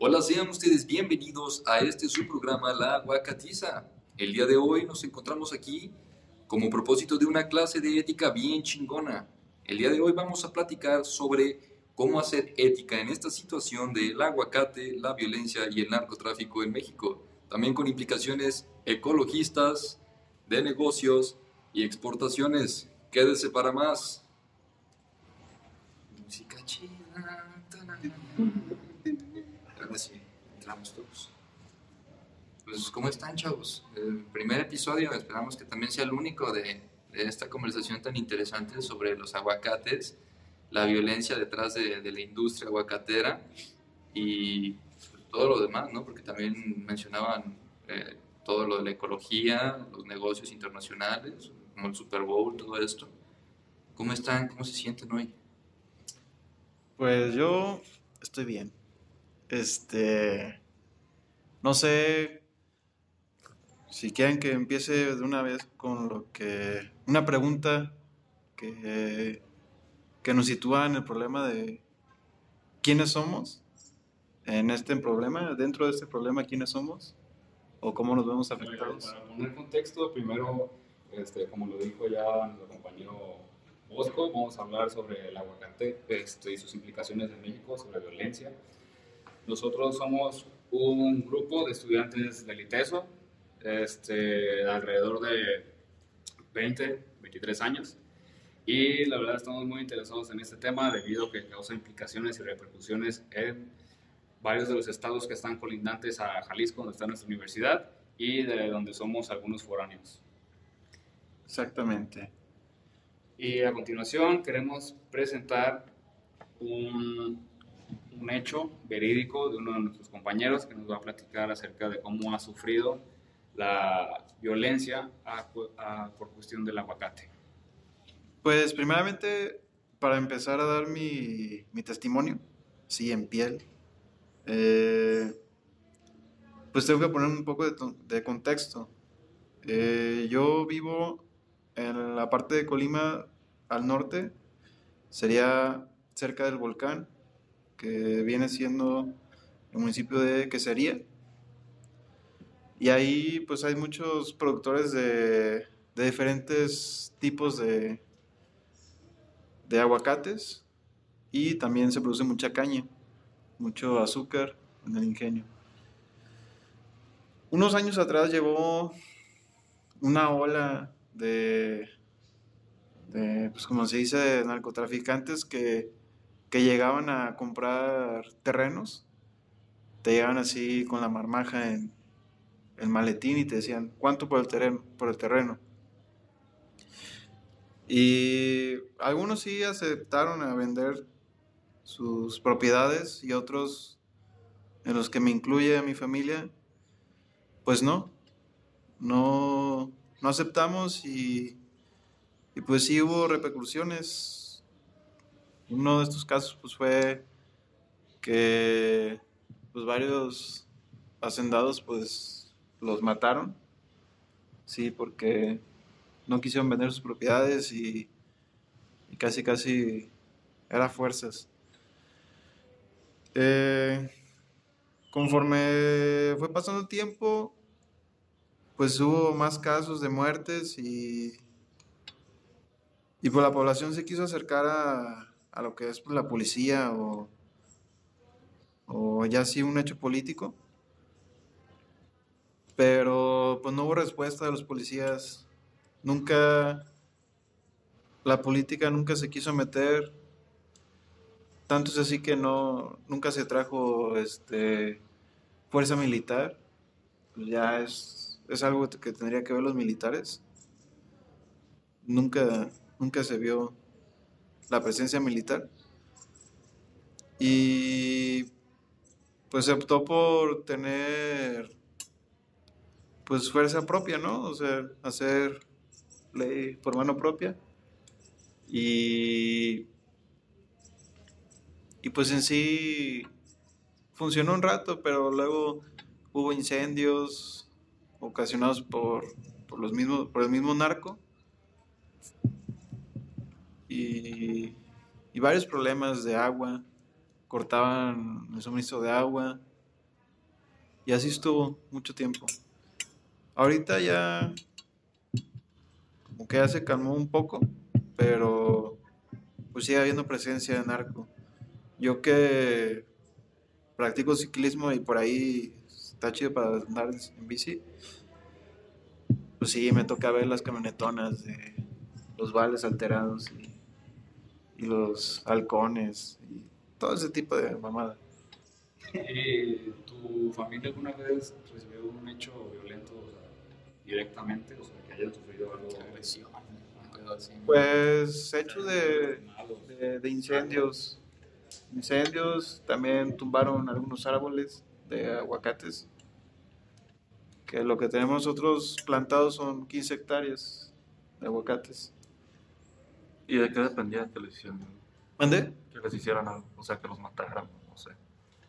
Hola, sean ustedes bienvenidos a este su programa La Aguacatiza. El día de hoy nos encontramos aquí como propósito de una clase de ética bien chingona. El día de hoy vamos a platicar sobre cómo hacer ética en esta situación del aguacate, la violencia y el narcotráfico en México, también con implicaciones ecologistas, de negocios y exportaciones. Quédese para más. Música. Ahora sí, entramos todos. Pues, ¿cómo están, chavos? El primer episodio, esperamos que también sea el único de, de esta conversación tan interesante sobre los aguacates, la violencia detrás de, de la industria aguacatera y todo lo demás, ¿no? Porque también mencionaban eh, todo lo de la ecología, los negocios internacionales, como el Super Bowl, todo esto. ¿Cómo están? ¿Cómo se sienten hoy? Pues yo estoy bien. Este. No sé si quieren que empiece de una vez con lo que. Una pregunta que, que nos sitúa en el problema de quiénes somos en este problema, dentro de este problema, quiénes somos o cómo nos vemos afectados. Para poner contexto, primero, este, como lo dijo ya nuestro compañero Bosco, vamos a hablar sobre el aguacate este, y sus implicaciones en México, sobre violencia. Nosotros somos un grupo de estudiantes del ITESO, este, alrededor de 20, 23 años. Y la verdad estamos muy interesados en este tema debido a que causa implicaciones y repercusiones en varios de los estados que están colindantes a Jalisco, donde está nuestra universidad, y de donde somos algunos foráneos. Exactamente. Y a continuación queremos presentar un, un hecho verídico de uno de nuestros compañeros que nos va a platicar acerca de cómo ha sufrido la violencia por cuestión del aguacate. Pues primeramente, para empezar a dar mi, mi testimonio, sí, en piel, eh, pues tengo que poner un poco de, de contexto. Eh, yo vivo en la parte de Colima al norte, sería cerca del volcán, que viene siendo el municipio de Quesería. Y ahí pues hay muchos productores de, de diferentes tipos de, de aguacates y también se produce mucha caña, mucho azúcar en el ingenio. Unos años atrás llegó una ola de, pues como se dice, narcotraficantes que, que llegaban a comprar terrenos, te llegaban así con la marmaja en el maletín y te decían, ¿cuánto por el terreno? Por el terreno? Y algunos sí aceptaron a vender sus propiedades y otros, en los que me incluye a mi familia, pues no, no, no aceptamos y, y pues sí hubo repercusiones. Uno de estos casos pues fue que pues varios hacendados pues los mataron, sí, porque no quisieron vender sus propiedades y, casi casi era fuerzas. Eh, conforme fue pasando el tiempo, pues hubo más casos de muertes y, y pues la población se quiso acercar a, a lo que es la policía o, o ya sí un hecho político. Pero pues no hubo respuesta de los policías. Nunca, la política nunca se quiso meter. Tanto es así que no, nunca se trajo este, fuerza militar. Ya es, es algo que tendría que ver los militares. Nunca, nunca se vio la presencia militar. Y pues se optó por tener pues fuerza propia, ¿no? O sea, hacer ley por mano propia. Y, y pues en sí funcionó un rato, pero luego hubo incendios ocasionados por, por los mismos, por el mismo narco. Y, y varios problemas de agua. Cortaban el suministro de agua. Y así estuvo mucho tiempo. Ahorita ya como que ya se calmó un poco, pero pues sigue habiendo presencia de narco. Yo que practico ciclismo y por ahí está chido para andar en bici, pues sí, me toca ver las camionetonas de los vales alterados y, los halcones y todo ese tipo de mamada. Eh, ¿Tu familia alguna vez recibió un hecho directamente? O sea, que haya sufrido algo Agresión, pedo así. Pues hechos de, de, de incendios. Incendios, también tumbaron algunos árboles de aguacates. Que lo que tenemos nosotros plantados son 15 hectáreas de aguacates. ¿Y de qué dependía que les hicieran? algo? ¿Mande? Que les hicieran algo, o sea, que los mataran, no sé.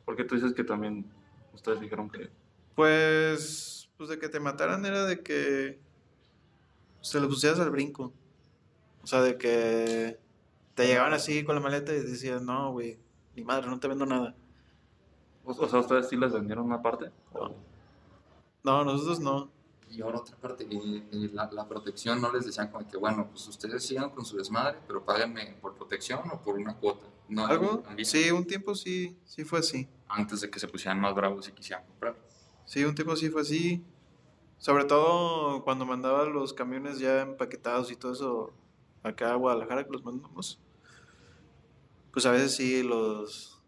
Porque tú dices que también ustedes dijeron que... Pues, pues de que te mataran era de que se los pusieras al brinco. O sea, de que te llegaban así con la maleta y decían, no, güey, ni madre, no te vendo nada. O, o sea, ¿ustedes sí les vendieron una parte? ¿O- No, nosotros no. Y ahora otra parte, la, la protección no les decían como que, bueno, pues ustedes sigan con su desmadre, pero páguenme por protección o por una cuota. No, ¿Algo? Sí, un tiempo sí, sí fue así. Antes de que se pusieran más bravos y quisieran comprar. Sí, un tiempo sí fue así. Sobre todo cuando mandaba los camiones ya empaquetados y todo eso acá a Guadalajara que los mandamos. Pues a veces sí los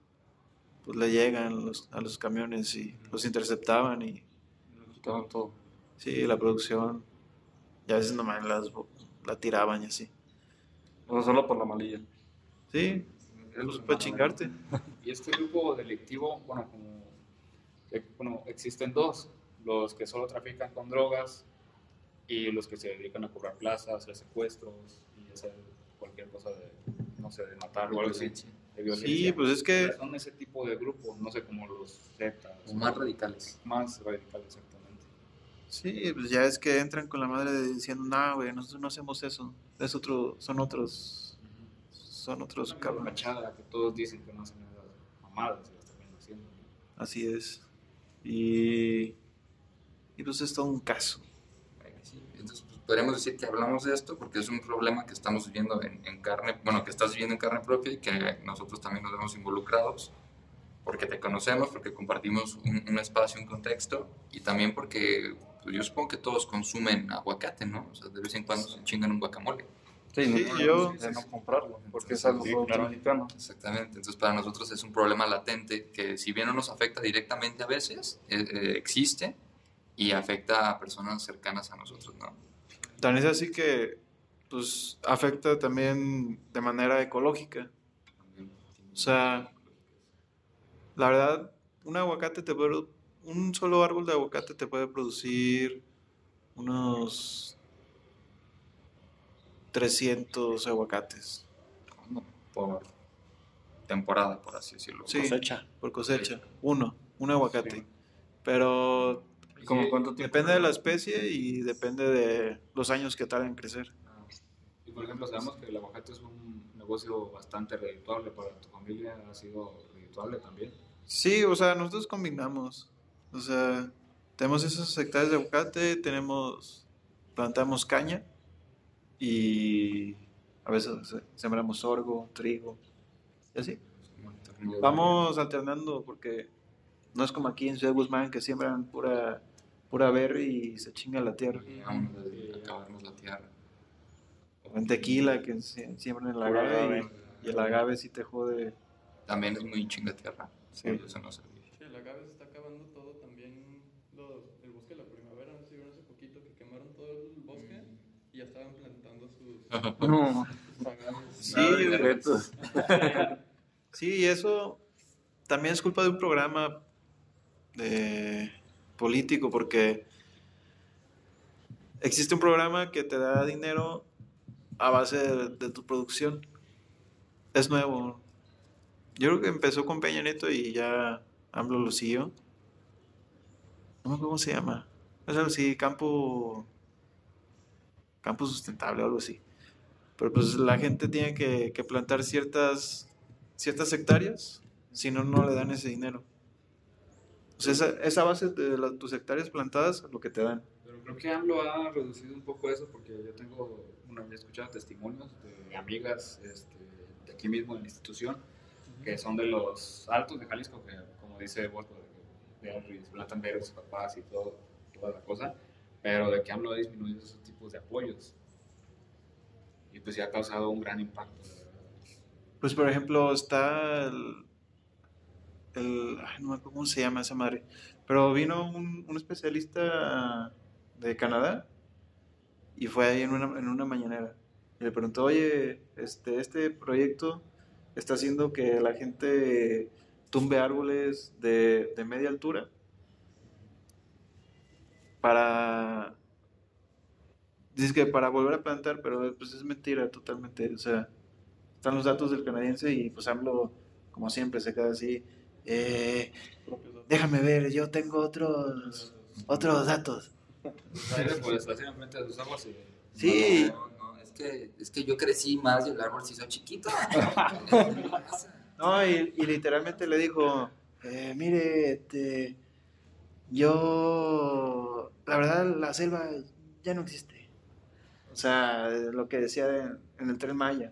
pues le llegan los- a los camiones y los interceptaban y les quitaban todo? sí, la producción. Y a veces nomás las, la tiraban y así. O sea, solo por la malilla. Sí, pues para chingarte. Y este grupo delictivo, bueno, como, bueno, existen dos, los que solo trafican con drogas y los que se dedican a cobrar plazas, hacer secuestros y hacer cualquier cosa de, no sé, de matar o algo así, de violencia. Sí, pues es que Son ese tipo de grupos, no sé, como los Zetas. O más radicales. Más radicales, exactamente. Sí, pues ya es que entran con la madre diciendo, no, güey, nosotros no hacemos eso. Es otro, son otros, son otros cabrones. que todos dicen que no hacen esas mamadas y las terminan haciendo. Así es. Y, y pues es todo un caso. Entonces, pues, podríamos decir que hablamos de esto porque es un problema que estamos viviendo en, en carne, bueno, que estás viviendo en carne propia y que nosotros también nos vemos involucrados porque te conocemos, porque compartimos un, un espacio, un contexto y también porque pues, yo supongo que todos consumen aguacate, ¿no? O sea, de vez en cuando se chingan un guacamole. Sí, Sí, no, yo- de no comprarlo, porque es algo sí, claro. mexicano. Exactamente, entonces para nosotros es un problema latente que si bien no nos afecta directamente a veces, eh, eh, existe y afecta a personas cercanas a nosotros, ¿no? Tan es así que pues afecta también de manera ecológica. O sea, la verdad, un aguacate te puede, un solo árbol de aguacate te puede producir unos 300 aguacates. por temporada, por así decirlo. Sí. Cosecha. por cosecha. Uno, un aguacate. Pero ¿Y como cuánto tiempo? depende de la especie y depende de los años que tardan en crecer. Y por ejemplo, sabemos que el aguacate es un negocio bastante redituable para tu familia, ha sido redituable también. Sí, o sea, nosotros combinamos. O sea, tenemos esas hectáreas de aguacate, tenemos, plantamos caña y a veces se- sembramos sorgo, trigo y así. Vamos alternando porque no es como aquí en Ciudad Guzmán que siembran pura, pura berry y se chinga la tierra. Y acabarnos la tierra. O en tequila que siembran el agave agave. y, y el agave sí te jode. También es muy chinga tierra. Sí. Eso no se Sí, el agave se está acabando todo también. Los, el bosque de la primavera, no sé si vieron hace poquito que quemaron todo el bosque y ya sus, No, sus. Sí, retos. Sí, y eso también es culpa de un programa de político, porque existe un programa que te da dinero a base de, de tu producción. Es nuevo. Yo creo que empezó con Peña Nieto y ya AMLO lo siguió. No me acuerdo cómo se llama. Es algo así, campo. Campo sustentable o algo así. Pero pues la gente tiene que, que plantar ciertas, ciertas hectáreas, si no, no le dan ese dinero. O sea, esa, esa base de las, tus hectáreas plantadas, lo que te dan. Pero creo que AMLO ha reducido un poco eso porque yo tengo, una vez escuchado testimonios de amigas este, de aquí mismo en la institución que son de los altos de Jalisco, que como dice Bosco, de, de plantan ver sus papás y todo, toda la cosa, pero de que AMLO ha disminuido esos tipos de apoyos. Y pues ya ha causado un gran impacto. Pues, por ejemplo, está el. el ay, no me acuerdo cómo se llama esa madre. Pero vino un, un especialista de Canadá y fue ahí en una, en una mañanera. Y le preguntó, oye, este, este proyecto está haciendo que la gente tumbe árboles de, de media altura para. Dice que para volver a plantar, pero pues es mentira totalmente. O sea, están los datos del canadiense y pues AMLO, como siempre, se queda así. eh, déjame ver, yo tengo otros otros datos. Deforestación sus aguas Sí, No, no, es que, es que yo crecí más y el árbol se hizo chiquito. no, y, y literalmente le dijo, eh, mire, este, yo, la verdad, la selva ya no existe. O sea, lo que decía en, en el tren Maya,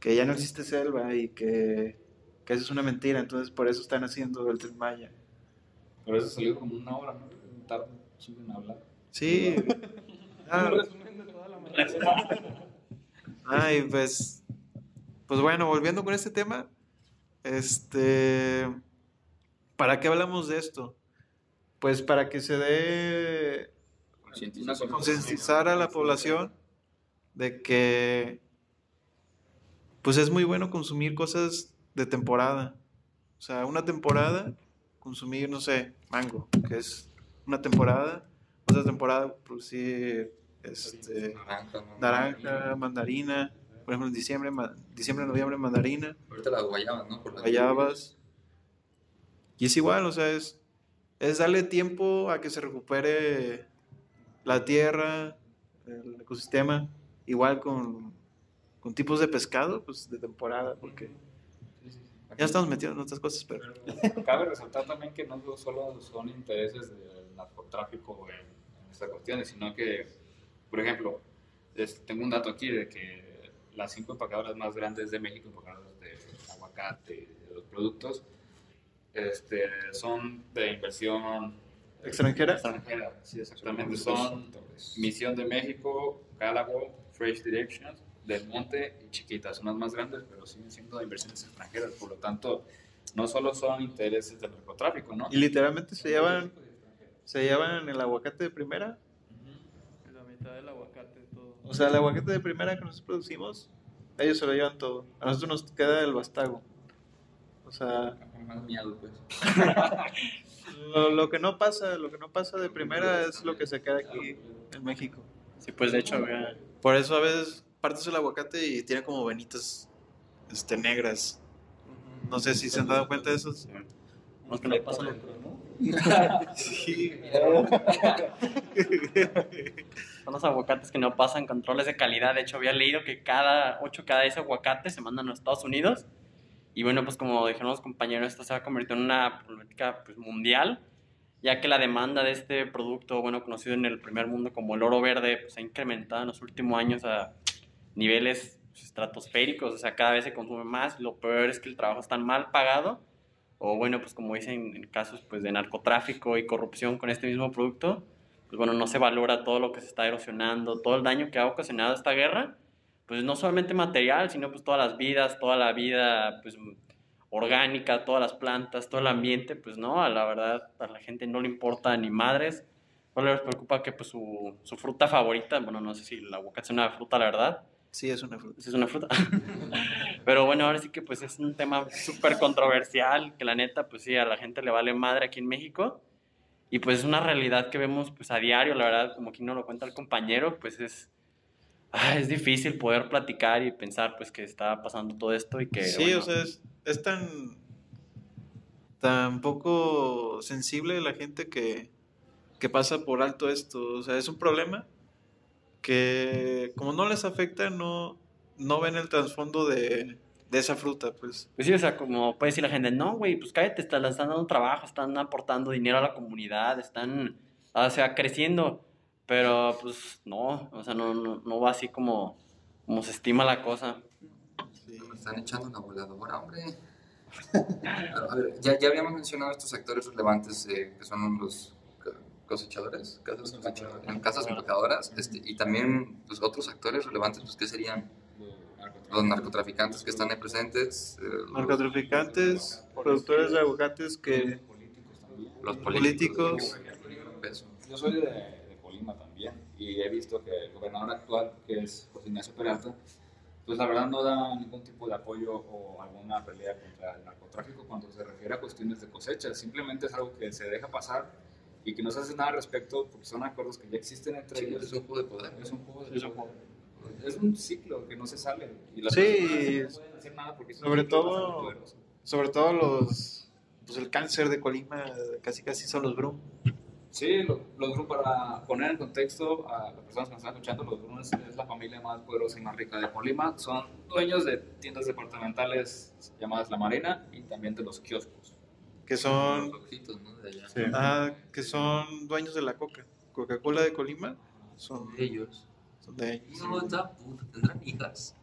que ya no existe selva y que, que eso es una mentira, entonces por eso están haciendo el tren Maya. Pero eso salió como una hora, chingo en hablar. Sí. Ah. Ay, pues, pues bueno, volviendo con este tema, este, ¿para qué hablamos de esto? Pues para que se dé concientizar a la población de que, pues es muy bueno consumir cosas de temporada. O sea, una temporada, consumir, no sé, mango, que es una temporada, otra temporada producir, este, Naranja, mandarina, por ejemplo en diciembre, diciembre, noviembre, mandarina, Ahorita las guayabas, ¿no? Por las guayabas. Y es igual, o sea, es, es darle tiempo a que se recupere la tierra, el ecosistema, igual con, con tipos de pescado, pues de temporada, porque ya estamos metidos en otras cosas, pero... Pero cabe resaltar también que no solo son intereses del narcotráfico en, en estas cuestiones, sino que, por ejemplo, es- tengo un dato aquí de que las cinco empacadoras más grandes de México, empacadoras de aguacate, de los productos, este, son de inversión ¿Extranjera? extranjera. Sí, exactamente. Son Misión de México, Calago, Fresh Directions, Del Monte y Chiquita. Son las más grandes, pero siguen siendo de inversiones extranjeras. Por lo tanto, no solo son intereses del narcotráfico, ¿no? Y literalmente se llevan, se llevan el aguacate de primera. La mitad del aguacate, todo. O sea, el aguacate de primera que nosotros producimos, ellos se lo llevan todo. A nosotros nos queda el bastago. O sea, Más miedo, pues. lo, lo que no pasa, lo que no pasa de primera es lo que se queda aquí en México. Sí, pues de hecho, ya- Por eso a veces partes el aguacate y tiene como venitas este, negras. No sé si se han dado cuenta de eso. unos que no pasan Sí. Son los aguacates que no pasan controles de calidad. De hecho, había leído que cada 8 cada 10 aguacates se mandan a los Estados Unidos. Y bueno, pues como dijeron los compañeros, esto se va a convertir en una problemática pues, mundial, ya que la demanda de este producto, bueno, conocido en el primer mundo como el oro verde, pues ha incrementado en los últimos años a niveles pues, estratosféricos. O sea, cada vez se consume más. Lo peor es que el trabajo está mal pagado. O bueno, pues como dicen en casos pues, de narcotráfico y corrupción con este mismo producto, pues bueno, no se valora todo lo que se está erosionando, todo el daño que ha ocasionado esta guerra, pues no solamente material, sino pues todas las vidas, toda la vida pues orgánica, todas las plantas, todo el ambiente, pues no, a la verdad a la gente no le importa ni madres, solo les preocupa que pues su, su fruta favorita, bueno, no sé si el aguacate es una fruta, la verdad, Sí, es una fruta. si es una fruta. Pero bueno, ahora sí que pues es un tema súper controversial, que la neta pues sí, a la gente le vale madre aquí en México. Y pues es una realidad que vemos pues a diario, la verdad, como aquí no lo cuenta el compañero, pues es, ah, es difícil poder platicar y pensar pues que está pasando todo esto y que... Sí, bueno, o sea, es, es tan, tan poco sensible la gente que, que pasa por alto esto. O sea, es un problema que como no les afecta, no, no ven el trasfondo de, de esa fruta, pues. Pues sí, o sea, como puede decir la gente, no, güey, pues cállate, están, están dando trabajo, están aportando dinero a la comunidad, están, o sea, creciendo. Pero, pues, no, o sea, no, no, no va así como, como se estima la cosa. Me están echando la voladora, hombre. Pero, a ver, ya, ya habíamos mencionado estos actores relevantes eh, que son los co- cosechadores, casas, cosechadoras, casas este, y también pues, otros actores relevantes, pues, ¿qué serían? Los narcotraficantes que están ahí presentes, eh, los- Narcotraficantes, productores de aguacates que... políticos también. los políticos. políticos. Peso. Yo soy de, de Colima también y he visto que el gobernador actual, que es José Ignacio Peralta, pues la verdad no da ningún tipo de apoyo o alguna pelea contra el narcotráfico cuando se refiere a cuestiones de cosecha. Simplemente es algo que se deja pasar y que no se hace nada al respecto porque son acuerdos que ya existen entre Sí, ellos. es un juego de poder. Es un juego de Es un ciclo que no se sale. Y las Sí, personas no pueden hacer nada porque sobre todo-. Sobre todo los... Pues el cáncer de Colima casi casi son los Brum. Sí, lo- los Brum, para poner en contexto a las personas que nos están escuchando, los Brum es, la familia más poderosa y más rica de Colima. Son dueños de tiendas departamentales llamadas La Marina y también de los kioscos. Que son... Los ojitos, ¿no? De allá. Ah, que son dueños de la coca. Coca-Cola de Colima son, Ellos. son de ellos. No, da puta, tendrán hijas.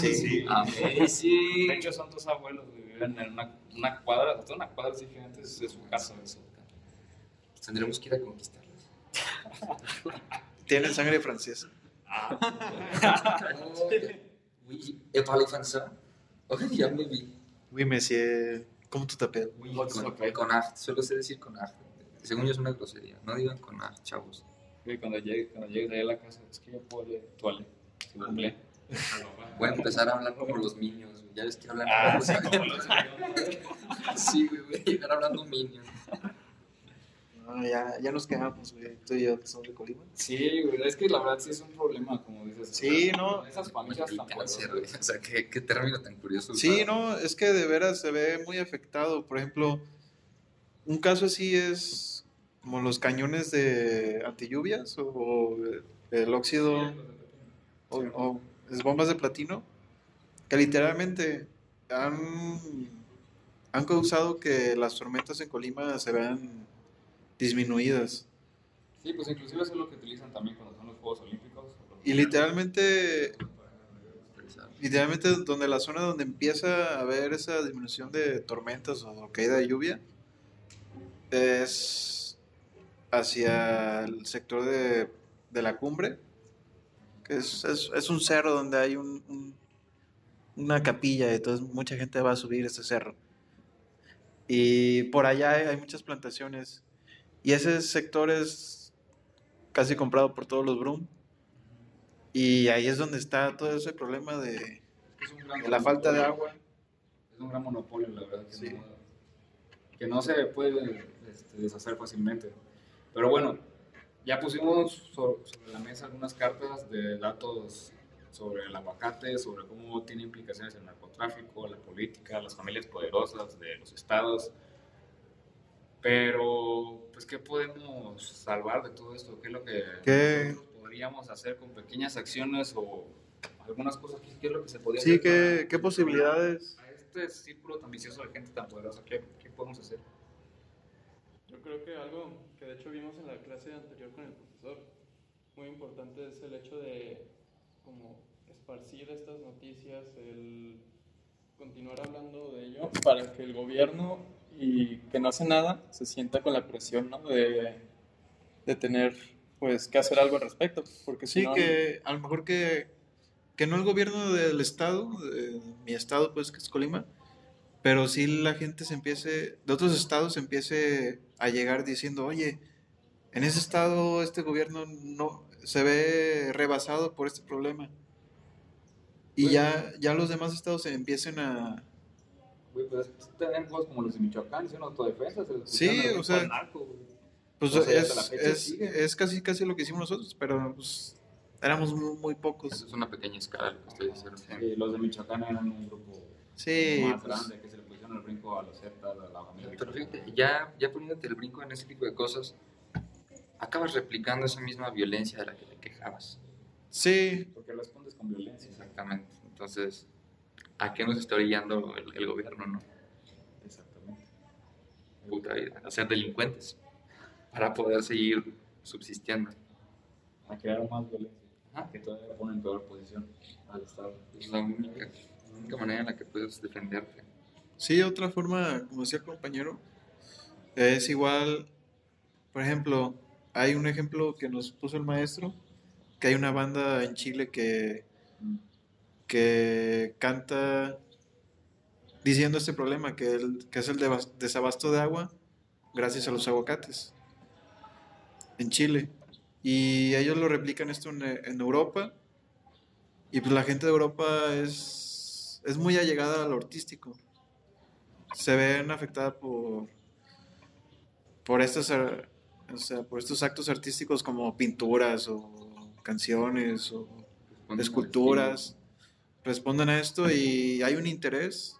Sí. Amazing. De hecho, son dos abuelos que viven en una, una cuadra, toda una cuadra así gigante es de su casa. eso. Tendremos que ir a conquistarlos. Tienen sangre francesa. Oui, et parlez français? Oh, ya me vi. Oui, monsieur. ¿Cómo tu t'appelles? Con, con art, solo sé decir con art. Según yo es una grosería. No digan con art, chavos. Y cuando llegues cuando llegues ahí a la casa, es que yo puedo leer toile, si plaît. Voy a empezar a hablar como los minions. güey. Ya ves que hablan Ah, como sí, los como los Sí, güey, voy a llegar hablando minions. No, ya, ya nos quedamos, güey. Tú y yo que somos de Colima. Sí, güey, es que la verdad sí es un problema, como dices. Sí, ¿no? Esas familias tan cáncer, poderosas. güey. O sea, qué, qué término tan curioso. Sí, usar. no, es que de veras se ve muy afectado. Por ejemplo, un caso así es como los cañones de antilluvias o el óxido o, o las bombas de platino, que literalmente han, han causado que las tormentas en Colima se vean disminuidas. Sí, pues inclusive eso es lo que utilizan también cuando son los Juegos Olímpicos. Y literalmente, literalmente donde la zona donde empieza a haber esa disminución de tormentas o caída de lluvia es hacia el sector de, de la cumbre, que es, es- es un cerro donde hay un- un- una capilla, entonces mucha gente va a subir ese cerro. Y por allá hay, hay muchas plantaciones. Y ese sector es casi comprado por todos los Brum. Y ahí es donde está todo ese problema de, Es un gran de la falta de agua. Es un gran monopolio, la verdad, que, Sí. no, que no se puede este, deshacer fácilmente. Pero bueno, ya pusimos so- sobre la mesa algunas cartas de datos sobre el aguacate, sobre cómo tiene implicaciones en el narcotráfico, la política, las familias poderosas de los estados. Pero, pues, ¿qué podemos salvar de todo esto? ¿Qué es lo que ¿Qué? nosotros podríamos hacer con pequeñas acciones o algunas cosas? ¿Qué, es lo que se podría Sí, hacer para- ¿qué, qué posibilidades? a este círculo tan vicioso de gente tan poderosa, ¿qué, qué podemos hacer? Yo creo que algo que de hecho vimos en la clase anterior con el profesor, muy importante es el hecho de como esparcir estas noticias, el continuar hablando de ello para que el gobierno y que no hace nada se sienta con la presión ¿no? de, de tener pues que hacer algo al respecto, porque si Sí, no, que a lo mejor que, que no el gobierno del estado, de mi estado pues que es Colima, pero sí la gente se empiece, de otros estados se empiece a llegar diciendo, oye, en ese estado este gobierno no se ve rebasado por este problema. Y ya, ya los demás estados se empiecen a... Güey, pues tenemos como los de Michoacán, son autodefensas. Sí, o sea, narco. Pues O sea, es, es, es casi casi lo que hicimos nosotros, pero pues éramos muy, muy Eso pocos. es una pequeña escala lo que estoy diciendo. Y los de Michoacán eran un grupo Sí, más pues, grande que se le pusieron el brinco a los Zetas, a la familia. Pero fíjate, ya, ya poniéndote el brinco en ese tipo de cosas, acabas replicando esa misma violencia de la que te quejabas. sí, Porque respondes con violencia. Exactamente. Entonces, a qué nos está orillando el, el gobierno, ¿no? Exactamente. Puta vida, a ser delincuentes para poder seguir subsistiendo. A crear más violencia. Ajá. Que todavía pone en peor posición al Estado. Es la única, la única manera en la que puedes defenderte. Sí, otra forma, como decía el compañero, es igual, por ejemplo, hay un ejemplo que nos puso el maestro, que hay una banda en Chile que, que canta diciendo este problema, que, el- que es el desabasto de agua gracias a los aguacates en Chile. Y ellos lo replican esto en, en Europa. Y pues la gente de Europa es, es muy allegada a lo artístico. Se ven afectadas por, por, estos, o sea, por estos actos artísticos como pinturas o canciones o esculturas. Responden a esto y hay un interés.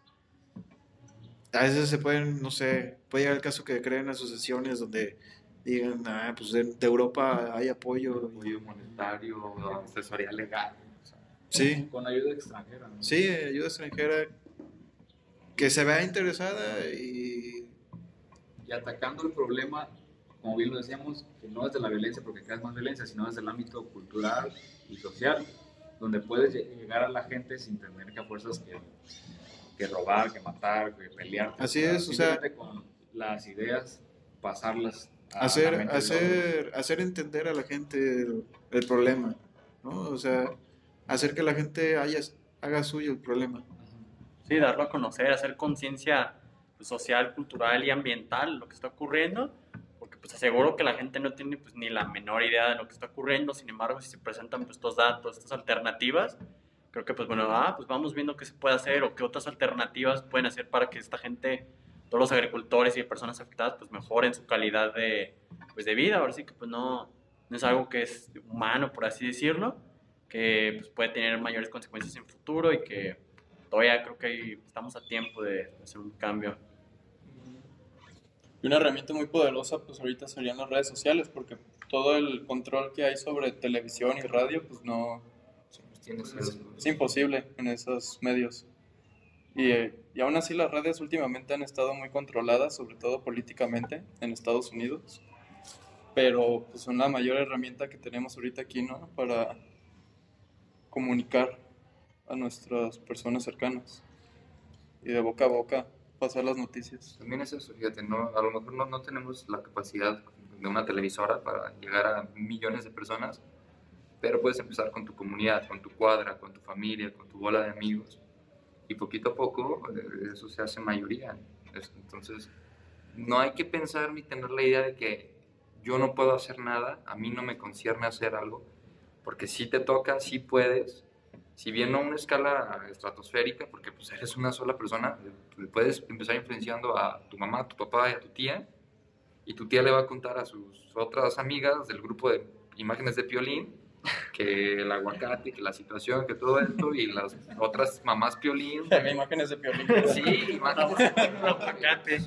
A veces se pueden, no sé, puede llegar el caso que creen asociaciones donde digan, ah, pues de, de Europa hay apoyo. Apoyo monetario, asesoría legal. o sea, Sí, Con ayuda extranjera. ¿no? sí, ayuda extranjera que se vea interesada y Y atacando el problema, como bien lo decíamos, que no es de la violencia porque cada vez más violencia, sino desde el ámbito cultural y social, donde puedes lle- llegar a la gente sin tener que a fuerzas que, que robar, que matar, que pelear. Así es, o sea- simplemente con las ideas, pasarlas a la hacer, mente hacer, hacer entender a la gente el, el problema, ¿no? O sea, hacer que la gente haya, haga suyo el problema. Sí, darlo a conocer, hacer conciencia social, cultural y ambiental, lo que está ocurriendo, pues aseguro que la gente no tiene pues ni la menor idea de lo que está ocurriendo, sin embargo, si se presentan pues, estos datos, estas alternativas, creo que pues bueno, ah, pues vamos viendo qué se puede hacer o qué otras alternativas pueden hacer para que esta gente, todos los agricultores y personas afectadas, pues mejoren su calidad de, pues, de vida, ahora sí que pues no, no es algo que es humano, por así decirlo, que pues, puede tener mayores consecuencias en futuro y que todavía creo que estamos a tiempo de hacer un cambio. Y una herramienta muy poderosa, pues ahorita serían las redes sociales, porque todo el control que hay sobre televisión y radio, pues no, sí, pues es, es imposible en esos medios. Y, eh, y aún así las redes últimamente han estado muy controladas, sobre todo políticamente, en Estados Unidos. Pero pues son la mayor herramienta que tenemos ahorita aquí, ¿no? Para comunicar a nuestras personas cercanas. Y de boca a boca pasar las noticias. También es eso, fíjate, no, a lo mejor no, no tenemos la capacidad de una televisora para llegar a millones de personas, pero puedes empezar con tu comunidad, con tu cuadra, con tu familia, con tu bola de amigos, y poquito a poco eh, eso se hace mayoría. Es- Entonces, no hay que pensar ni tener la idea de que yo no puedo hacer nada, a mí no me concierne hacer algo, porque si te toca, si puedes, si bien no a una escala estratosférica, porque pues eres una sola persona, puedes empezar influenciando a tu mamá, a tu papá y a tu tía, y tu tía le va a contar a sus otras amigas del grupo de imágenes de Piolín, que el aguacate, que la situación, que todo esto, y las otras mamás Piolín. Había imágenes de Piolín. Sí, imágenes de aguacate.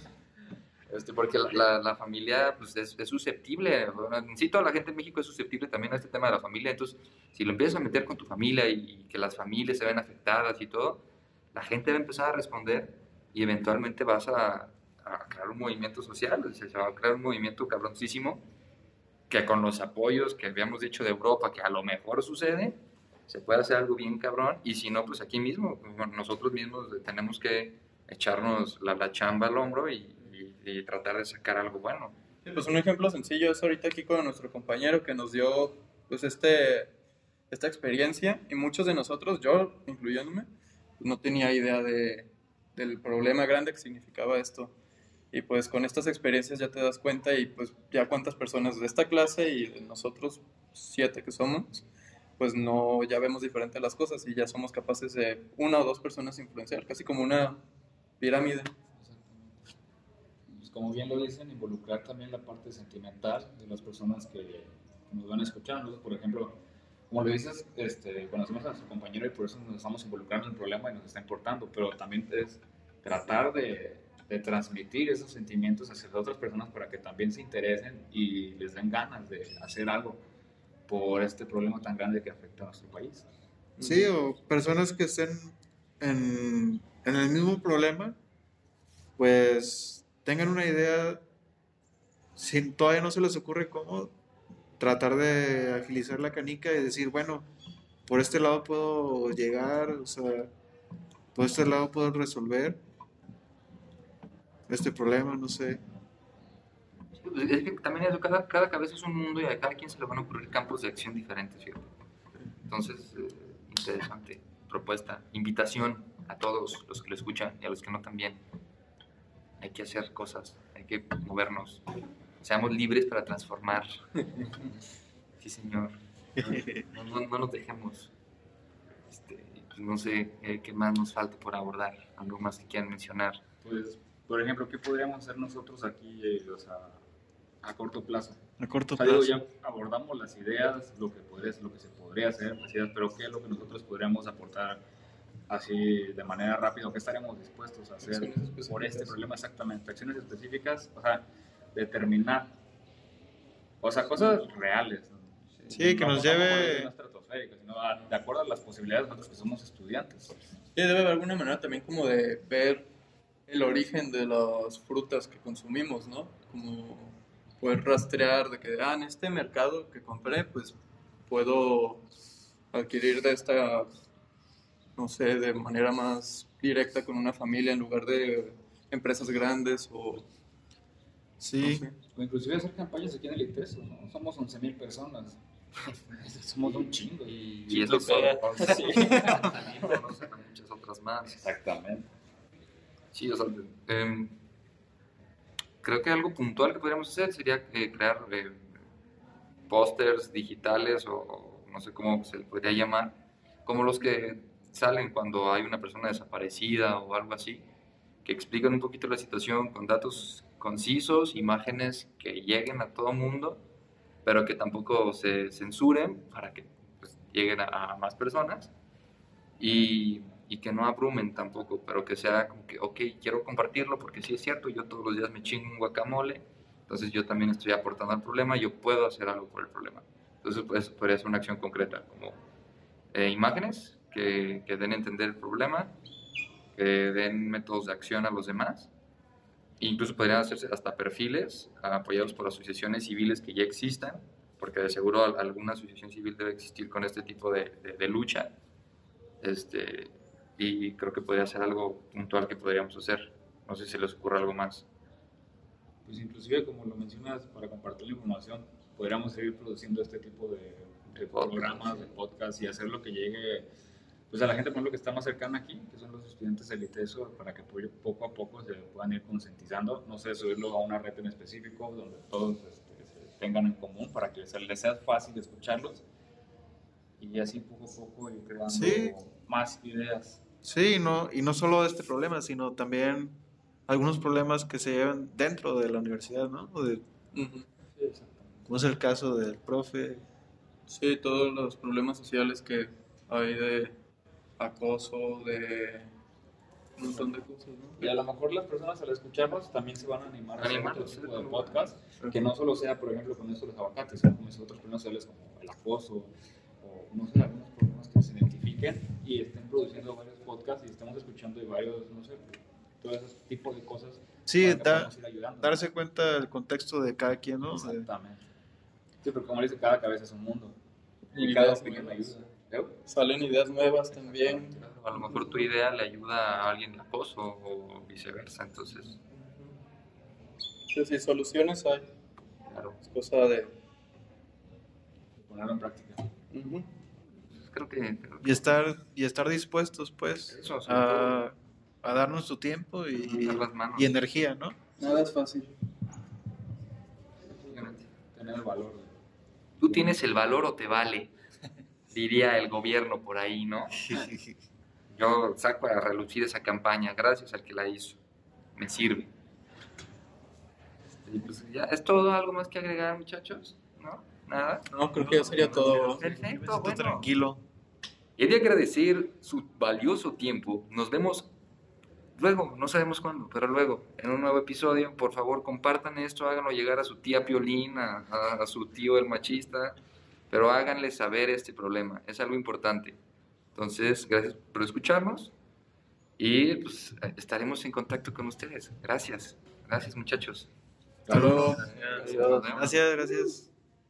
Este, porque la, la- la familia pues, es, es susceptible, en sí toda la gente en México es susceptible también a este tema de la familia, entonces si lo empiezas a meter con tu familia y, que las familias se ven afectadas y todo, la gente va a empezar a responder y eventualmente vas a, a crear un movimiento social, o sea, se va a crear un movimiento cabroncísimo que con los apoyos que habíamos dicho de Europa, que a lo mejor sucede, se puede hacer algo bien cabrón. Y si no, pues aquí mismo, nosotros mismos tenemos que echarnos la, la chamba al hombro y, y- tratar de sacar algo bueno. Sí, pues un ejemplo sencillo es ahorita aquí con nuestro compañero que nos dio pues este, esta experiencia y muchos de nosotros, yo incluyéndome, no tenía idea de, del problema grande que significaba esto. Y pues con estas experiencias ya te das cuenta y pues ya cuántas personas de esta clase y de nosotros siete que somos, pues no, ya vemos diferente las cosas y ya somos capaces de una o dos personas influenciar, casi como una pirámide. Pues como bien lo dicen, involucrar también la parte sentimental de las personas que nos van a escuchar. Por ejemplo, como lo dices, este, conocemos a nuestro compañero y por eso nos estamos involucrando en el problema y nos está importando, pero también es tratar de, de transmitir esos sentimientos hacia otras personas para que también se interesen y les den ganas de hacer algo por este problema tan grande que afecta a nuestro país. Sí, o personas que estén en, en el mismo problema, pues tengan una idea, si todavía no se les ocurre cómo, tratar de agilizar la canica y decir, bueno, por este lado puedo llegar, o sea, por este lado puedo resolver este problema, no sé. Pues, Es que también eso, cada, cada cabeza es un mundo y a cada quien se le van a ocurrir campos de acción diferentes, ¿cierto? Entonces, eh, interesante propuesta, invitación a todos los que lo escuchan y a los que no también. Hay que hacer cosas, hay que movernos, seamos libres para transformar. Sí, señor. No, no- no nos dejemos. Este, pues no sé eh, qué más nos falta por abordar, algo más que quieran mencionar. Pues, por ejemplo, ¿qué podríamos hacer nosotros aquí eh, o sea, a corto plazo? A corto O sea, digo, plazo. ya abordamos las ideas, lo que, podría, lo que se podría hacer, las ideas, pero ¿qué es lo que nosotros podríamos aportar así de manera rápida? ¿O qué estaríamos dispuestos a hacer por este problema exactamente? Acciones específicas, o sea, determinar, o sea, cosas reales. ¿no? Sí, que No nos lo mejor lleve- sino a- de acuerdo a las posibilidades de nosotros que somos estudiantes. Sí, debe haber alguna manera también como de ver el origen de las frutas que consumimos, ¿no? Como poder rastrear de que, ah, en este mercado que compré, pues puedo adquirir de esta, no sé, de manera más directa con una familia en lugar de empresas grandes o... Sí, no sé. O inclusive hacer campañas aquí en el ITESO, ¿no? Somos 11.000 personas. Somos un chingo. Y, Sí, eso lo pega. Sí. también conocen a muchas otras más. Exactamente. Sí, o sea, em, creo que algo puntual que podríamos hacer sería eh, crear eh, pósters digitales o, no sé cómo se podría llamar, como los que salen cuando hay una persona desaparecida o algo así, que explican un poquito la situación con datos concisos, imágenes que lleguen a todo mundo, pero que tampoco se censuren para que pues, lleguen a, a más personas y, y que no abrumen tampoco, pero que sea como que, ok, quiero compartirlo porque sí es cierto, yo todos los días me chingo un guacamole, entonces yo también estoy aportando al problema, yo puedo hacer algo por el problema. Entonces, pues, podría ser una acción concreta, como eh, imágenes que, que den a entender el problema, que den métodos de acción a los demás, e incluso podrían hacerse hasta perfiles apoyados por asociaciones civiles que ya existan, porque de seguro al- alguna asociación civil debe existir con este tipo de, de- de lucha. Este, y creo que podría ser algo puntual que podríamos hacer. No sé si les ocurre algo más. Pues inclusive, como lo mencionas, para compartir la información, podríamos seguir produciendo este tipo de, de programas, de podcast y hacer lo que llegue pues a la gente por ejemplo, que está más cercana aquí, que son los estudiantes del ITESO, para que po- poco a poco se puedan ir concientizando, no sé, subirlo a una red en específico donde todos este, se tengan en común para que se les sea fácil escucharlos y así poco a poco ir creando Sí. más ideas. sí, y no, y no solo este problema, sino también algunos problemas que se llevan dentro de la universidad, ¿no? O de-. Sí, exactamente. como es el caso del profe. Sí, todos los problemas sociales que hay de acoso, de un montón de cosas, ¿no? Y a lo mejor las personas al escucharnos también se van a animar a hacer otro tipo de podcast, que no solo sea, por ejemplo, con esto de los aguacates, sino con esos otros problemas sociales como el acoso, o no sé, algunos problemas que se identifiquen y estén produciendo varios podcasts y estemos escuchando de varios, no sé, todo ese tipo de cosas. Sí, da- ayudando. darse cuenta del contexto de cada quien, ¿no? Exactamente. Sí, pero como dice, cada cabeza es un mundo. Y Y cada opinión ayuda. Salen ideas nuevas también. A lo mejor tu idea le ayuda a alguien de acoso o viceversa. Entonces, Sí, sí, soluciones hay. claro, Es cosa de... Ponerlo en práctica. Ujú. pues creo que y estar y estar dispuestos, pues, eso, a, a darnos su tiempo y, las manos. y energía, ¿no? Nada es fácil. Tener el valor. Tú tienes el valor o te vale, diría el gobierno por ahí, ¿no? Yo saco a relucir esa campaña, gracias al que la hizo. Me sirve. Y pues ya, ¿Es todo algo más que agregar, muchachos? ¿No? ¿Nada? No, creo que ya sería todo. Perfecto, bueno. tranquilo. Y he de agradecer su valioso tiempo. Nos vemos luego, no sabemos cuándo, pero luego, en un nuevo episodio. Por favor, compartan esto, háganlo llegar a su tía Piolín, a, a- a su tío el machista, pero háganle saber este problema. Es algo importante. Entonces, gracias por escucharnos y pues estaremos en contacto con ustedes. Gracias. Gracias muchachos. Hasta luego. Gracias, gracias.